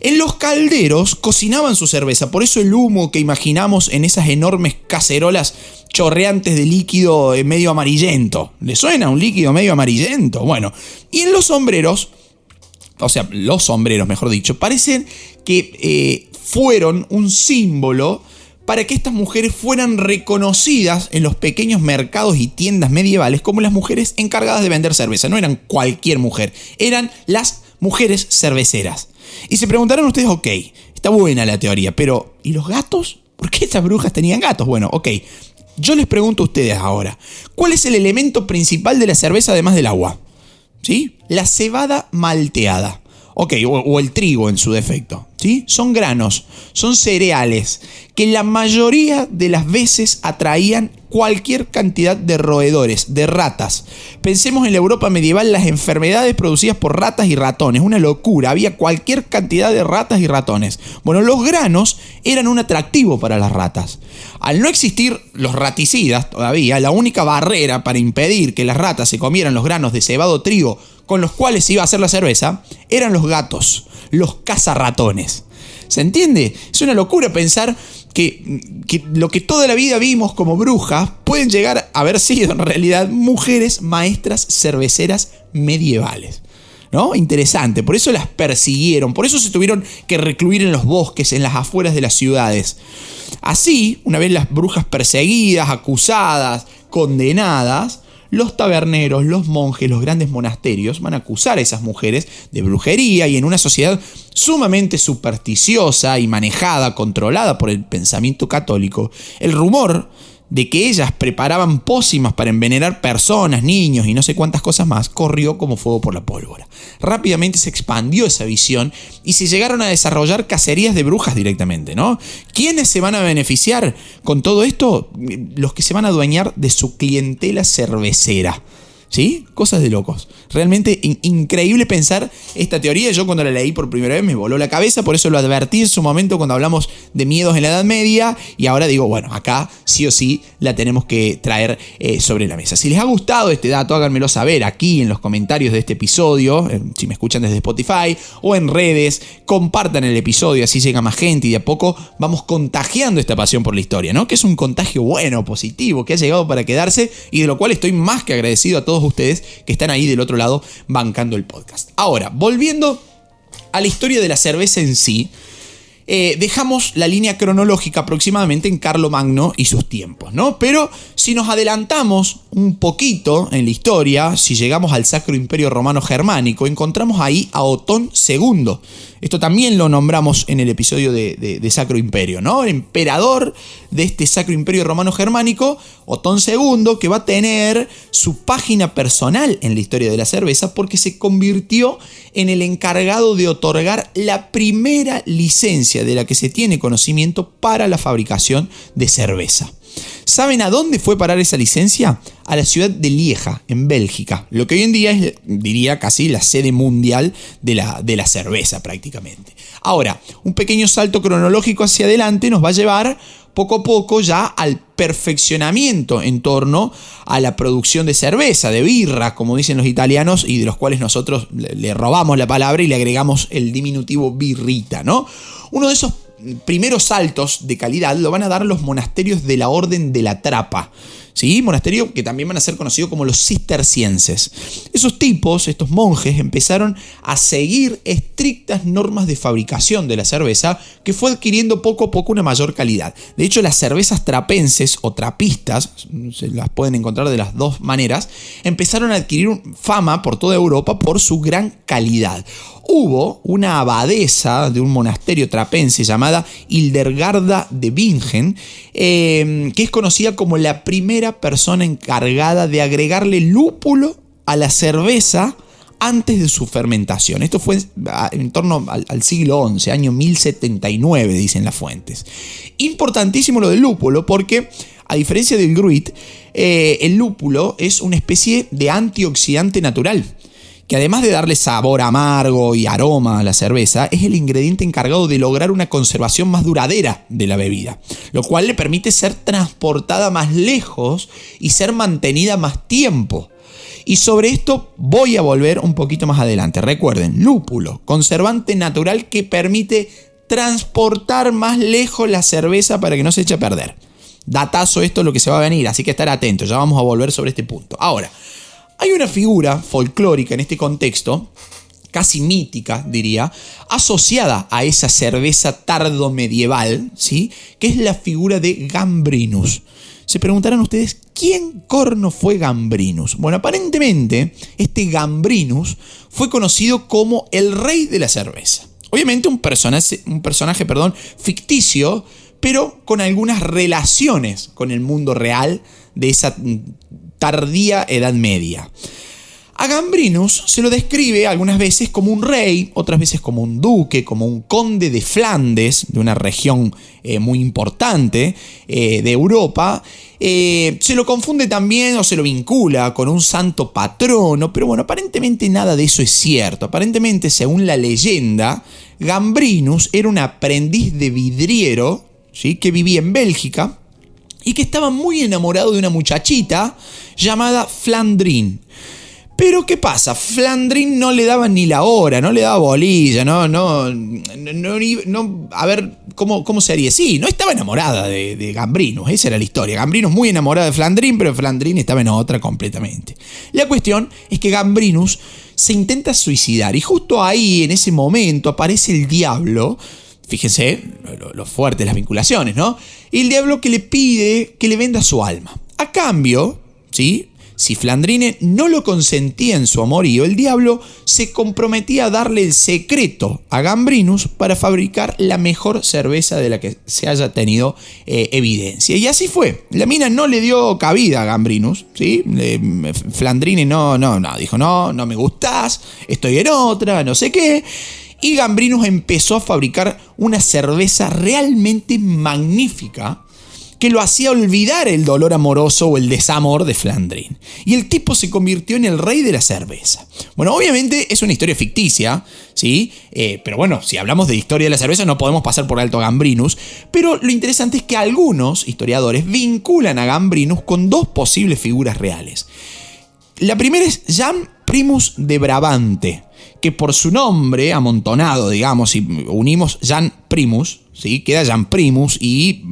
En los calderos cocinaban su cerveza, por eso el humo que imaginamos en esas enormes cacerolas chorreantes de líquido eh, medio amarillento. ¿Le suena un líquido medio amarillento? Bueno, y en los sombreros o sea, los sombreros, mejor dicho, parecen que eh, fueron un símbolo para que estas mujeres fueran reconocidas en los pequeños mercados y tiendas medievales como las mujeres encargadas de vender cerveza. No eran cualquier mujer, eran las mujeres cerveceras. Y se preguntarán ustedes, ok, está buena la teoría, pero ¿y los gatos? ¿Por qué estas brujas tenían gatos? Bueno, ok, yo les pregunto a ustedes ahora, ¿cuál es el elemento principal de la cerveza además del agua? ¿Sí? La cebada malteada. Ok, o, el trigo en su defecto. ¿sí? Son granos, son cereales que la mayoría de las veces atraían cualquier cantidad de roedores, de ratas. Pensemos en la Europa medieval las enfermedades producidas por ratas y ratones, una locura, había cualquier cantidad de ratas y ratones. Bueno, los granos eran un atractivo para las ratas. Al no existir los raticidas todavía, la única barrera para impedir que las ratas se comieran los granos de cebado trigo con los cuales iba a hacer la cerveza eran los gatos, los cazarratones. ¿Se entiende? Es una locura pensar que, que, lo que toda la vida vimos como brujas pueden llegar a haber sido en realidad mujeres maestras cerveceras medievales. ¿No? Interesante, por eso las persiguieron, por eso se tuvieron que recluir en los bosques, en las afueras de las ciudades. Así, una vez las brujas perseguidas, acusadas, condenadas, los taberneros, los monjes, los grandes monasterios van a acusar a esas mujeres de brujería y en una sociedad sumamente supersticiosa y manejada, controlada por el pensamiento católico, el rumor de que ellas preparaban pócimas para envenenar personas, niños y no sé cuántas cosas más, corrió como fuego por la pólvora. Rápidamente se expandió esa visión y se llegaron a desarrollar cacerías de brujas directamente, ¿no? ¿Quiénes se van a beneficiar con todo esto? Los que se van a adueñar de su clientela cervecera. ¿Sí? Cosas de locos. Realmente increíble pensar esta teoría. Yo cuando la leí por primera vez me voló la cabeza, por eso lo advertí en su momento cuando hablamos de miedos en la Edad Media y ahora digo, bueno, acá sí o sí la tenemos que traer eh, sobre la mesa. Si les ha gustado este dato, háganmelo saber aquí en los comentarios de este episodio, eh, si me escuchan desde Spotify o en redes, compartan el episodio, así llega más gente y de a poco vamos contagiando esta pasión por la historia, ¿no? Que es un contagio bueno, positivo, que ha llegado para quedarse y de lo cual estoy más que agradecido a todos ustedes que están ahí del otro lado bancando el podcast. Ahora, volviendo a la historia de la cerveza en sí, eh, dejamos la línea cronológica aproximadamente en Carlo Magno y sus tiempos, ¿no? Pero si nos adelantamos un poquito en la historia, si llegamos al Sacro Imperio Romano Germánico, encontramos ahí a Otón II. Esto también lo nombramos en el episodio de, Sacro Imperio, ¿no? El emperador de este Sacro Imperio Romano Germánico, Otón II, que va a tener su página personal en la historia de la cerveza porque se convirtió en el encargado de otorgar la primera licencia de la que se tiene conocimiento para la fabricación de cerveza. ¿Saben a dónde fue parar esa licencia? A la ciudad de Lieja, en Bélgica, lo que hoy en día es, diría, casi la sede mundial de la, de la cerveza prácticamente. Ahora, un pequeño salto cronológico hacia adelante nos va a llevar poco a poco ya al perfeccionamiento en torno a la producción de cerveza, de birra, como dicen los italianos, y de los cuales nosotros le robamos la palabra y le agregamos el diminutivo birrita, ¿no? Uno de esos primeros saltos de calidad lo van a dar los monasterios de la Orden de la Trapa. ¿Sí? Monasterio que también van a ser conocidos como los cistercienses. Esos tipos, estos monjes, empezaron a seguir estrictas normas de fabricación de la cerveza que fue adquiriendo poco a poco una mayor calidad. De hecho, las cervezas trapenses o trapistas, se las pueden encontrar de las dos maneras, empezaron a adquirir fama por toda Europa por su gran calidad hubo una abadesa de un monasterio trapense llamada Hildergarda de Bingen, em, que es conocida como la primera persona encargada de agregarle lúpulo a la cerveza antes de su fermentación. Esto fue en torno al, siglo XI, año 1079, dicen las fuentes. Importantísimo lo del lúpulo porque, a diferencia del gruit, eh, el lúpulo es una especie de antioxidante natural que además de darle sabor amargo y aroma a la cerveza, es el ingrediente encargado de lograr una conservación más duradera de la bebida, lo cual le permite ser transportada más lejos y ser mantenida más tiempo. Y sobre esto voy a volver un poquito más adelante. Recuerden, lúpulo, conservante natural que permite transportar más lejos la cerveza para que no se eche a perder. Datazo esto es lo que se va a venir, así que estar atentos, ya vamos a volver sobre este punto. Ahora, hay una figura folclórica en este contexto, casi mítica, diría, asociada a esa cerveza tardo medieval, ¿sí? que es la figura de Gambrinus. Se preguntarán ustedes, ¿quién corno fue Gambrinus? Bueno, aparentemente, este Gambrinus fue conocido como el rey de la cerveza. Obviamente un personaje, un personaje perdón, ficticio, pero con algunas relaciones con el mundo real de esa tardía Edad Media. A Gambrinus se lo describe algunas veces como un rey, otras veces como un duque, como un conde de Flandes, de una región eh, muy importante eh, de Europa. Eh, se lo confunde también o se lo vincula con un santo patrono, pero bueno, aparentemente nada de eso es cierto. Aparentemente, según la leyenda, Gambrinus era un aprendiz de vidriero ¿sí? que vivía en Bélgica y que estaba muy enamorado de una muchachita llamada Flandrin. Pero ¿qué pasa? Flandrin no le daba ni la hora, no le daba bolilla, no, no, no, no a ver, ¿cómo, ¿cómo se haría? Sí, no estaba enamorada de, de Gambrinus, esa era la historia. Gambrinus muy enamorada de Flandrin, pero Flandrin estaba en otra completamente. La cuestión es que Gambrinus se intenta suicidar y justo ahí, en ese momento, aparece el diablo. Fíjense lo, lo fuerte las vinculaciones, ¿no? Y el diablo que le pide que le venda su alma. A cambio, ¿sí? Si Flandrine no lo consentía en su amorío, el diablo se comprometía a darle el secreto a Gambrinus para fabricar la mejor cerveza de la que se haya tenido eh, evidencia. Y así fue. La mina no le dio cabida a Gambrinus, ¿sí? Flandrine no, no, no, dijo, no, no me gustás, estoy en otra, no sé qué. Y Gambrinus empezó a fabricar una cerveza realmente magnífica que lo hacía olvidar el dolor amoroso o el desamor de Flandrin. Y el tipo se convirtió en el rey de la cerveza. Bueno, obviamente es una historia ficticia, ¿sí? Eh, pero bueno, si hablamos de historia de la cerveza no podemos pasar por alto a Gambrinus. Pero lo interesante es que algunos historiadores vinculan a Gambrinus con dos posibles figuras reales. La primera es Jan Primus de Brabante, que por su nombre amontonado, digamos, si unimos Jan Primus, ¿sí? queda Jan Primus y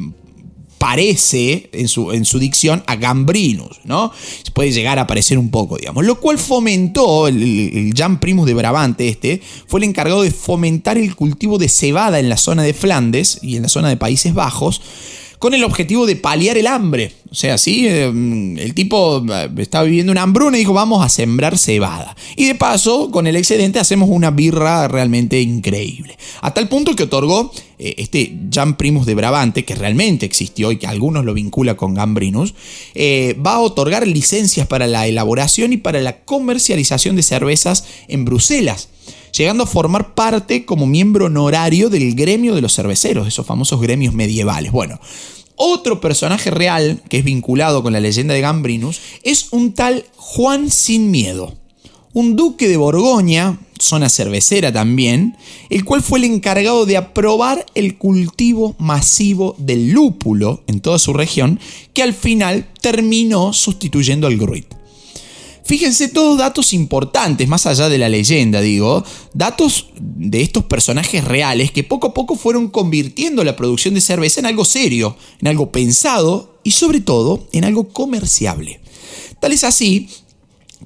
parece en su, en su dicción a Gambrinus, ¿no? Puede llegar a aparecer un poco, digamos. Lo cual fomentó, el, el Jan Primus de Brabante este, fue el encargado de fomentar el cultivo de cebada en la zona de Flandes y en la zona de Países Bajos, con el objetivo de paliar el hambre. O sea, sí, em, el tipo eh, estaba viviendo una hambruna y dijo, vamos a sembrar cebada. Y de paso, con el excedente hacemos una birra realmente increíble. A tal punto que otorgó eh, este Jan Primus de Brabante, que realmente existió y que algunos lo vincula con Gambrinus, eh, va a otorgar licencias para la elaboración y para la comercialización de cervezas en Bruselas llegando a formar parte como miembro honorario del gremio de los cerveceros, esos famosos gremios medievales. Bueno, otro personaje real que es vinculado con la leyenda de Gambrinus es un tal Juan Sin Miedo, un duque de Borgoña, zona cervecera también, el cual fue el encargado de aprobar el cultivo masivo del lúpulo en toda su región, que al final terminó sustituyendo al Gruit. Fíjense todos datos importantes, más allá de la leyenda, digo, datos de estos personajes reales que poco a poco fueron convirtiendo la producción de cerveza en algo serio, en algo pensado y sobre todo en algo comerciable. Tal es así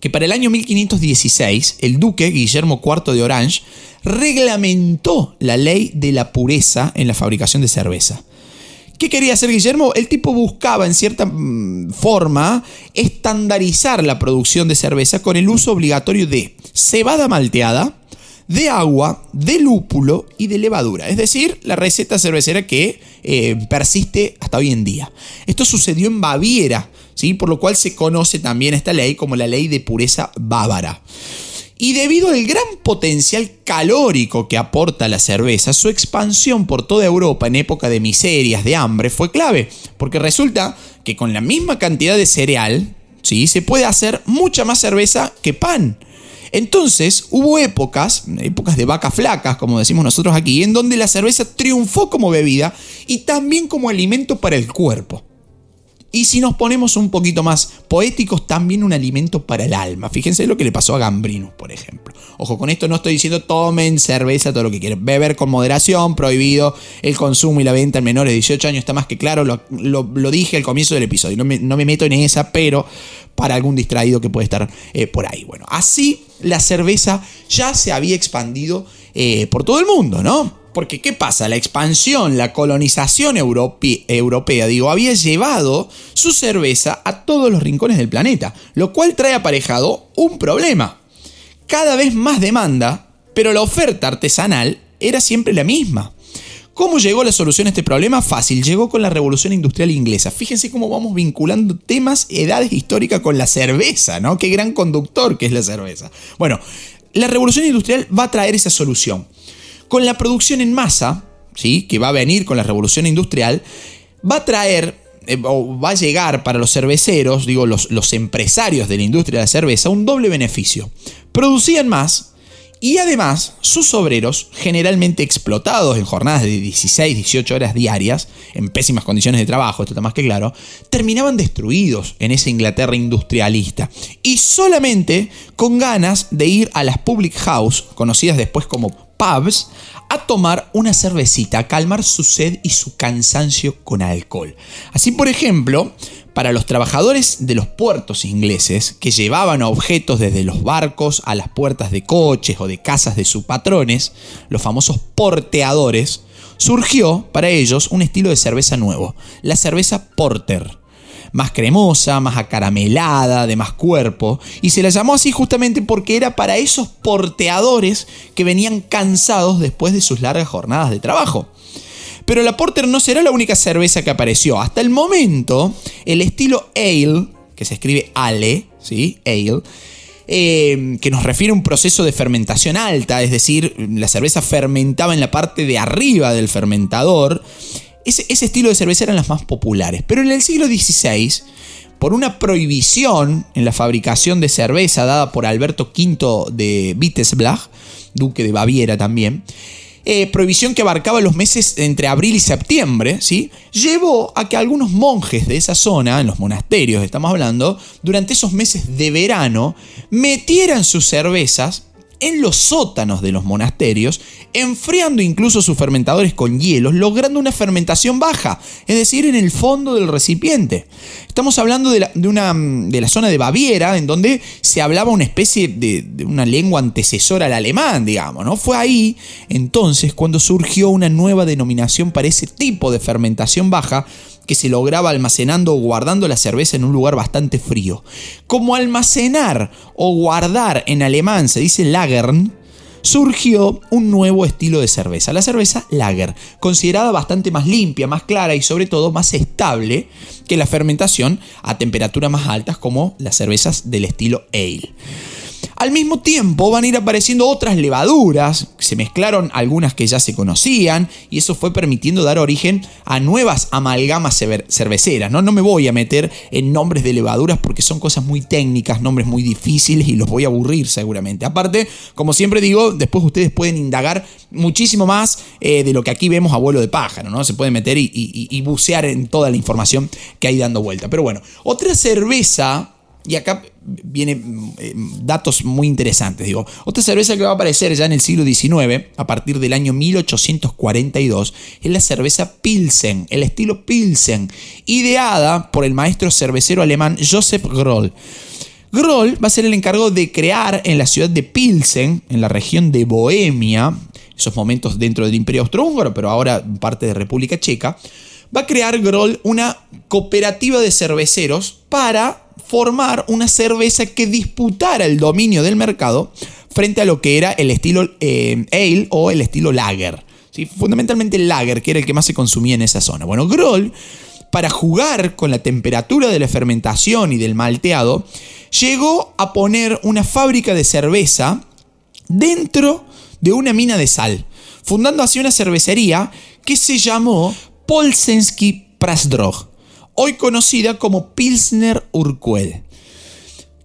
que para el año 1516 el duque Guillermo IV de Orange reglamentó la ley de la pureza en la fabricación de cerveza. ¿Qué quería hacer Guillermo? El tipo buscaba en cierta mm, forma estandarizar la producción de cerveza con el uso obligatorio de cebada malteada, de agua, de lúpulo y de levadura. Es decir, la receta cervecera que eh, persiste hasta hoy en día. Esto sucedió en Baviera, ¿sí? por lo cual se conoce también esta ley como la ley de pureza bávara. Y debido al gran potencial calórico que aporta la cerveza, su expansión por toda Europa en época de miserias, de hambre, fue clave, porque resulta que con la misma cantidad de cereal, ¿sí? se puede hacer mucha más cerveza que pan. Entonces hubo épocas, épocas de vacas flacas, como decimos nosotros aquí, en donde la cerveza triunfó como bebida y también como alimento para el cuerpo. Y si nos ponemos un poquito más poéticos, también un alimento para el alma. Fíjense lo que le pasó a Gambrinus, por ejemplo. Ojo, con esto no estoy diciendo tomen cerveza, todo lo que quieran. Beber con moderación, prohibido el consumo y la venta en menores de 18 años, está más que claro. Lo, dije al comienzo del episodio. No me, no me, meto en esa, pero para algún distraído que puede estar eh, por ahí. Bueno, así la cerveza ya se había expandido eh, por todo el mundo, ¿no? Porque ¿qué pasa? La expansión, la colonización europea, digo, había llevado su cerveza a todos los rincones del planeta, lo cual trae aparejado un problema. Cada vez más demanda, pero la oferta artesanal era siempre la misma. ¿Cómo llegó la solución a este problema? Fácil, llegó con la revolución industrial inglesa. Fíjense cómo vamos vinculando temas, edades históricas con la cerveza, ¿no? Qué gran conductor que es la cerveza. Bueno, la revolución industrial va a traer esa solución. Con la producción en masa, ¿sí? que va a venir con la revolución industrial, va a traer eh, o va a llegar para los cerveceros, digo, los, los empresarios de la industria de la cerveza, un doble beneficio. Producían más Y además, sus obreros, generalmente explotados en jornadas de 16, 18 horas diarias, en pésimas condiciones de trabajo, esto está más que claro, terminaban destruidos en esa Inglaterra industrialista. Y solamente con ganas de ir a las public house, conocidas después como pubs, a tomar una cervecita, a calmar su sed y su cansancio con alcohol. Así, por ejemplo, para los trabajadores de los puertos ingleses, que llevaban objetos desde los barcos a las puertas de coches o de casas de sus patrones, los famosos porteadores, surgió para ellos un estilo de cerveza nuevo, la cerveza porter más cremosa, más acaramelada, de más cuerpo, y se la llamó así justamente porque era para esos porteadores que venían cansados después de sus largas jornadas de trabajo. Pero la Porter no será la única cerveza que apareció. Hasta el momento, el estilo ale, que se escribe ale, ¿sí? Ale, eh, que nos refiere a un proceso de fermentación alta, es decir, la cerveza fermentaba en la parte de arriba del fermentador. Ese, estilo de cerveza eran las más populares. Pero en el siglo XVI, por una prohibición en la fabricación de cerveza dada por Alberto V de Wittelsbach, duque de Baviera también, eh, prohibición que abarcaba los meses entre abril y septiembre, ¿sí? llevó a que algunos monjes de esa zona, en los monasterios estamos hablando, durante esos meses de verano, metieran sus cervezas en los sótanos de los monasterios, enfriando incluso sus fermentadores con hielos, logrando una fermentación baja, es decir, en el fondo del recipiente. Estamos hablando de la, una, de la zona de Baviera, en donde se hablaba una especie de, de, una lengua antecesora al alemán, digamos, ¿no? Fue ahí entonces cuando surgió una nueva denominación para ese tipo de fermentación baja, que se lograba almacenando o guardando la cerveza en un lugar bastante frío. Como almacenar o guardar en alemán se dice lagern, surgió un nuevo estilo de cerveza, la cerveza lager, considerada bastante más limpia, más clara y sobre todo más estable que la fermentación a temperaturas más altas como las cervezas del estilo ale. Al mismo tiempo van a ir apareciendo otras levaduras, se mezclaron algunas que ya se conocían y eso fue permitiendo dar origen a nuevas amalgamas cerveceras. ¿no? no me voy a meter en nombres de levaduras porque son cosas muy técnicas, nombres muy difíciles y los voy a aburrir seguramente. Aparte, como siempre digo, después ustedes pueden indagar muchísimo más eh, de lo que aquí vemos a vuelo de pájaro, ¿no? Se pueden meter y, y bucear en toda la información que hay dando vuelta. Pero bueno, otra cerveza y acá viene eh, datos muy interesantes. Digo, otra cerveza que va a aparecer ya en el siglo XIX, a partir del año 1842, es la cerveza Pilsen, el estilo Pilsen, ideada por el maestro cervecero alemán Joseph Groll. Groll va a ser el encargado de crear en la ciudad de Pilsen, en la región de Bohemia, esos momentos dentro del Imperio Austrohúngaro, pero ahora parte de República Checa, va a crear Groll una cooperativa de cerveceros para formar una cerveza que disputara el dominio del mercado frente a lo que era el estilo eh, ale o el estilo lager. ¿sí? Fundamentalmente el lager, que era el que más se consumía en esa zona. Bueno, Groll, para jugar con la temperatura de la fermentación y del malteado, llegó a poner una fábrica de cerveza dentro de una mina de sal, fundando así una cervecería que se llamó Polsensky Prasdrog hoy conocida como Pilsner Urquell.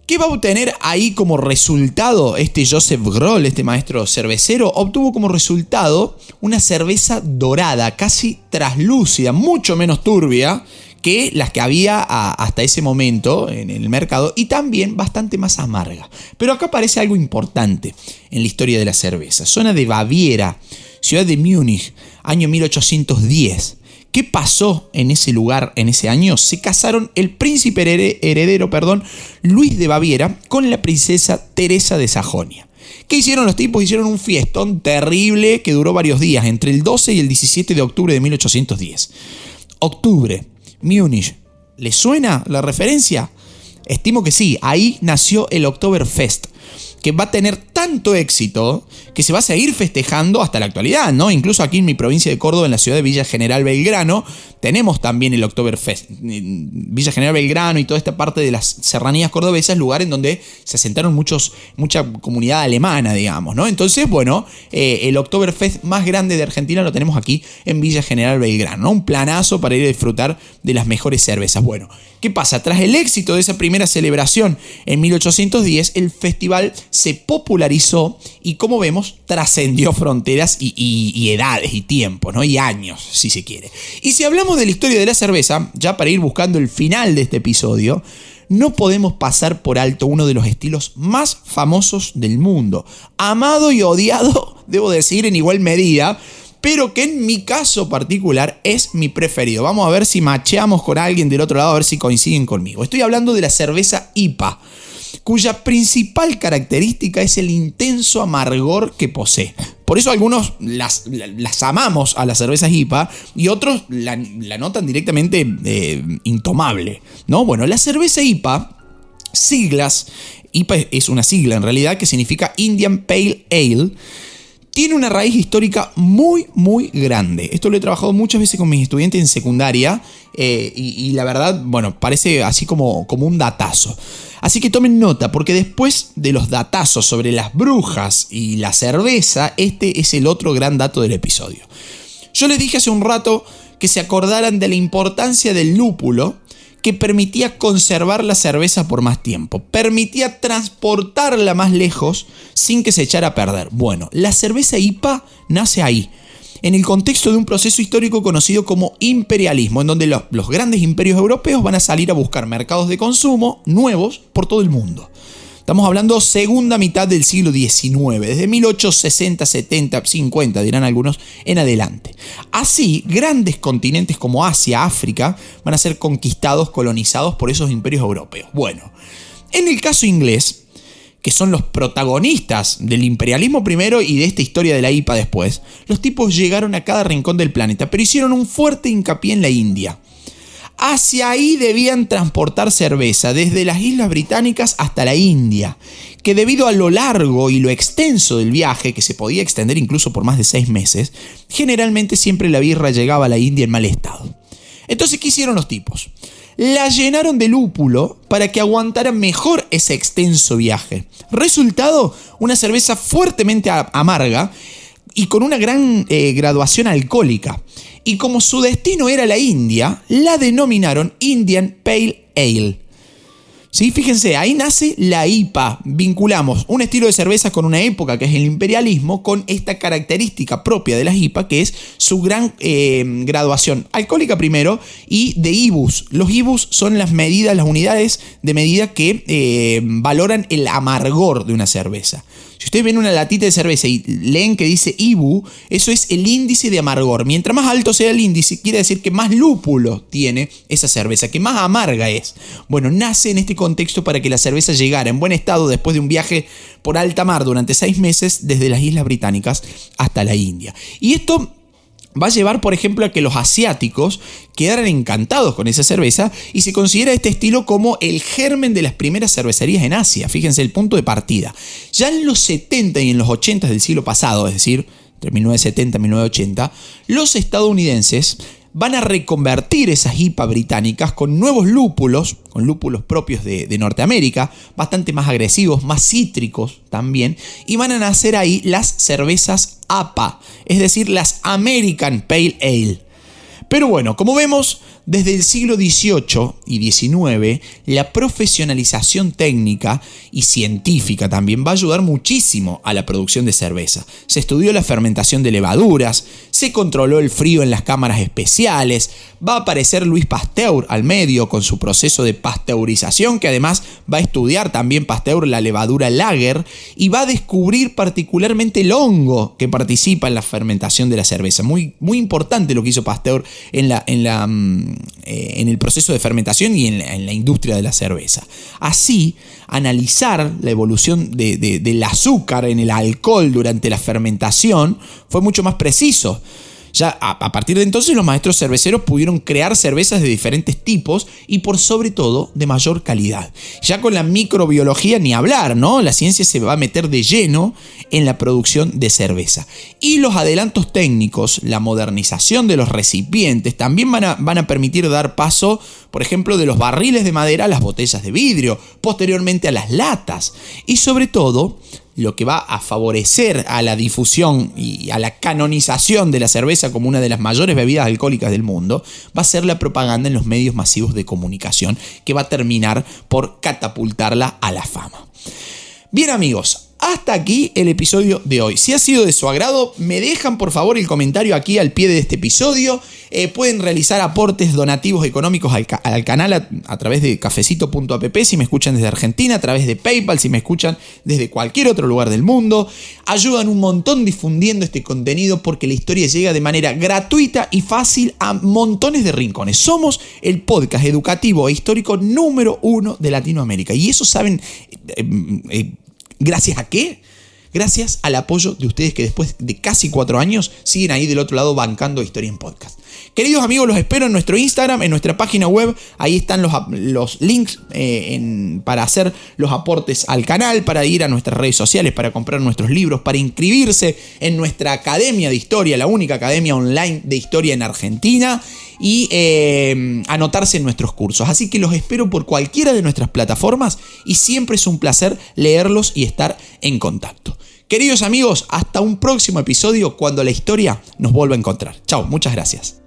¿Qué va a obtener ahí como resultado este Joseph Groll, este maestro cervecero? Obtuvo como resultado una cerveza dorada, casi traslúcida, mucho menos turbia que las que había hasta ese momento en el mercado y también bastante más amarga. Pero acá aparece algo importante en la historia de la cerveza. Zona de Baviera, ciudad de Múnich, año 1810. ¿Qué pasó en ese lugar en ese año? Se casaron el príncipe heredero, perdón, Luis de Baviera con la princesa Teresa de Sajonia. ¿Qué hicieron los tipos? Hicieron un fiestón terrible que duró varios días, entre el 12 y el 17 de octubre de 1810. Octubre, Múnich. ¿Le suena la referencia? Estimo que sí, ahí nació el Oktoberfest que va a tener tanto éxito que se va a seguir festejando hasta la actualidad, ¿no? Incluso aquí en mi provincia de Córdoba, en la ciudad de Villa General Belgrano, tenemos también el Oktoberfest. Villa General Belgrano y toda esta parte de las serranías cordobesas, lugar en donde se asentaron muchos, mucha comunidad alemana, digamos, ¿no? Entonces, bueno, eh, el Oktoberfest más grande de Argentina lo tenemos aquí en Villa General Belgrano, ¿no? Un planazo para ir a disfrutar de las mejores cervezas. Bueno, ¿qué pasa? Tras el éxito de esa primera celebración en 1810, el festival se popularizó y como vemos trascendió fronteras y, edades y tiempos, ¿no? Y años, si se quiere. Y si hablamos de la historia de la cerveza, ya para ir buscando el final de este episodio, no podemos pasar por alto uno de los estilos más famosos del mundo, amado y odiado, debo decir, en igual medida, pero que en mi caso particular es mi preferido. Vamos a ver si macheamos con alguien del otro lado, a ver si coinciden conmigo. Estoy hablando de la cerveza IPA, cuya principal característica es el intenso amargor que posee. Por eso algunos las, amamos a las cervezas IPA y otros la, notan directamente eh, intomable. ¿no? Bueno, la cerveza IPA, siglas, IPA es una sigla en realidad que significa Indian Pale Ale tiene una raíz histórica muy, muy grande. Esto lo he trabajado muchas veces con mis estudiantes en secundaria eh, y, la verdad, bueno, parece así como, como un datazo. Así que tomen nota, porque después de los datazos sobre las brujas y la cerveza, este es el otro gran dato del episodio. Yo les dije hace un rato que se acordaran de la importancia del lúpulo que permitía conservar la cerveza por más tiempo, permitía transportarla más lejos sin que se echara a perder. Bueno, la cerveza IPA nace ahí, en el contexto de un proceso histórico conocido como imperialismo, en donde los, grandes imperios europeos van a salir a buscar mercados de consumo nuevos por todo el mundo. Estamos hablando segunda mitad del siglo XIX, desde 1860, 70, 50, dirán algunos, en adelante. Así, grandes continentes como Asia, África, van a ser conquistados, colonizados por esos imperios europeos. Bueno, en el caso inglés, que son los protagonistas del imperialismo primero y de esta historia de la IPA después, los tipos llegaron a cada rincón del planeta, pero hicieron un fuerte hincapié en la India. Hacia ahí debían transportar cerveza, desde las Islas Británicas hasta la India, que debido a lo largo y lo extenso del viaje, que se podía extender incluso por más de seis meses, generalmente siempre la birra llegaba a la India en mal estado. Entonces, ¿qué hicieron los tipos? La llenaron de lúpulo para que aguantara mejor ese extenso viaje. Resultado, una cerveza fuertemente amarga y con una gran eh, graduación alcohólica y como su destino era la India, la denominaron Indian Pale Ale. ¿Sí? Fíjense, ahí nace la IPA. Vinculamos un estilo de cerveza con una época que es el imperialismo, con esta característica propia de las IPA, que es su gran eh, graduación alcohólica primero y de IBUs. Los IBUs son las medidas, las unidades de medida que eh, valoran el amargor de una cerveza. Si ustedes ven una latita de cerveza y leen que dice IBU, eso es el índice de amargor. Mientras más alto sea el índice, quiere decir que más lúpulo tiene esa cerveza, que más amarga es. Bueno, nace en este contexto para que la cerveza llegara en buen estado después de un viaje por alta mar durante seis meses desde las Islas Británicas hasta la India. Y esto va a llevar, por ejemplo, a que los asiáticos quedaran encantados con esa cerveza y se considera este estilo como el germen de las primeras cervecerías en Asia. Fíjense el punto de partida. Ya en los 70 y en los 80 del siglo pasado, es decir, entre 1970 y 1980, los estadounidenses van a reconvertir esas IPA británicas con nuevos lúpulos, con lúpulos propios de, Norteamérica, bastante más agresivos, más cítricos también, y van a nacer ahí las cervezas APA, es decir, las American Pale Ale. Pero bueno, como vemos, desde el siglo XVIII y XIX, la profesionalización técnica y científica también va a ayudar muchísimo a la producción de cerveza. Se estudió la fermentación de levaduras, se controló el frío en las cámaras especiales, va a aparecer Luis Pasteur al medio con su proceso de pasteurización, que además va a estudiar también Pasteur la levadura lager y va a descubrir particularmente el hongo que participa en la fermentación de la cerveza. Muy, muy importante lo que hizo Pasteur en la, en la mm, en el proceso de fermentación y en la, industria de la cerveza. Así, analizar la evolución del azúcar en el alcohol durante la fermentación fue mucho más preciso. Ya a, partir de entonces los maestros cerveceros pudieron crear cervezas de diferentes tipos y por sobre todo de mayor calidad. Ya con la microbiología ni hablar, ¿no? La ciencia se va a meter de lleno en la producción de cerveza. Y los adelantos técnicos, la modernización de los recipientes también van a, van a permitir dar paso, por ejemplo, de los barriles de madera a las botellas de vidrio, posteriormente a las latas y sobre todo lo que va a favorecer a la difusión y a la canonización de la cerveza como una de las mayores bebidas alcohólicas del mundo, va a ser la propaganda en los medios masivos de comunicación que va a terminar por catapultarla a la fama. Bien amigos, hasta aquí el episodio de hoy. Si ha sido de su agrado, me dejan por favor el comentario aquí al pie de este episodio. Eh, pueden realizar aportes donativos económicos al, canal a, través de cafecito.app si me escuchan desde Argentina, a través de PayPal si me escuchan desde cualquier otro lugar del mundo. Ayudan un montón difundiendo este contenido porque la historia llega de manera gratuita y fácil a montones de rincones. Somos el podcast educativo e histórico número uno de Latinoamérica. Y eso saben... Eh, eh, ¿Gracias a qué? Gracias al apoyo de ustedes que después de casi cuatro años siguen ahí del otro lado bancando Historia en Podcast. Queridos amigos, los espero en nuestro Instagram, en nuestra página web. Ahí están los, los links eh, para hacer los aportes al canal, para ir a nuestras redes sociales, para comprar nuestros libros, para inscribirse en nuestra academia de historia, la única academia online de historia en Argentina y eh, anotarse en nuestros cursos. Así que los espero por cualquiera de nuestras plataformas y siempre es un placer leerlos y estar en contacto. Queridos amigos, hasta un próximo episodio cuando la historia nos vuelva a encontrar. Chao, muchas gracias.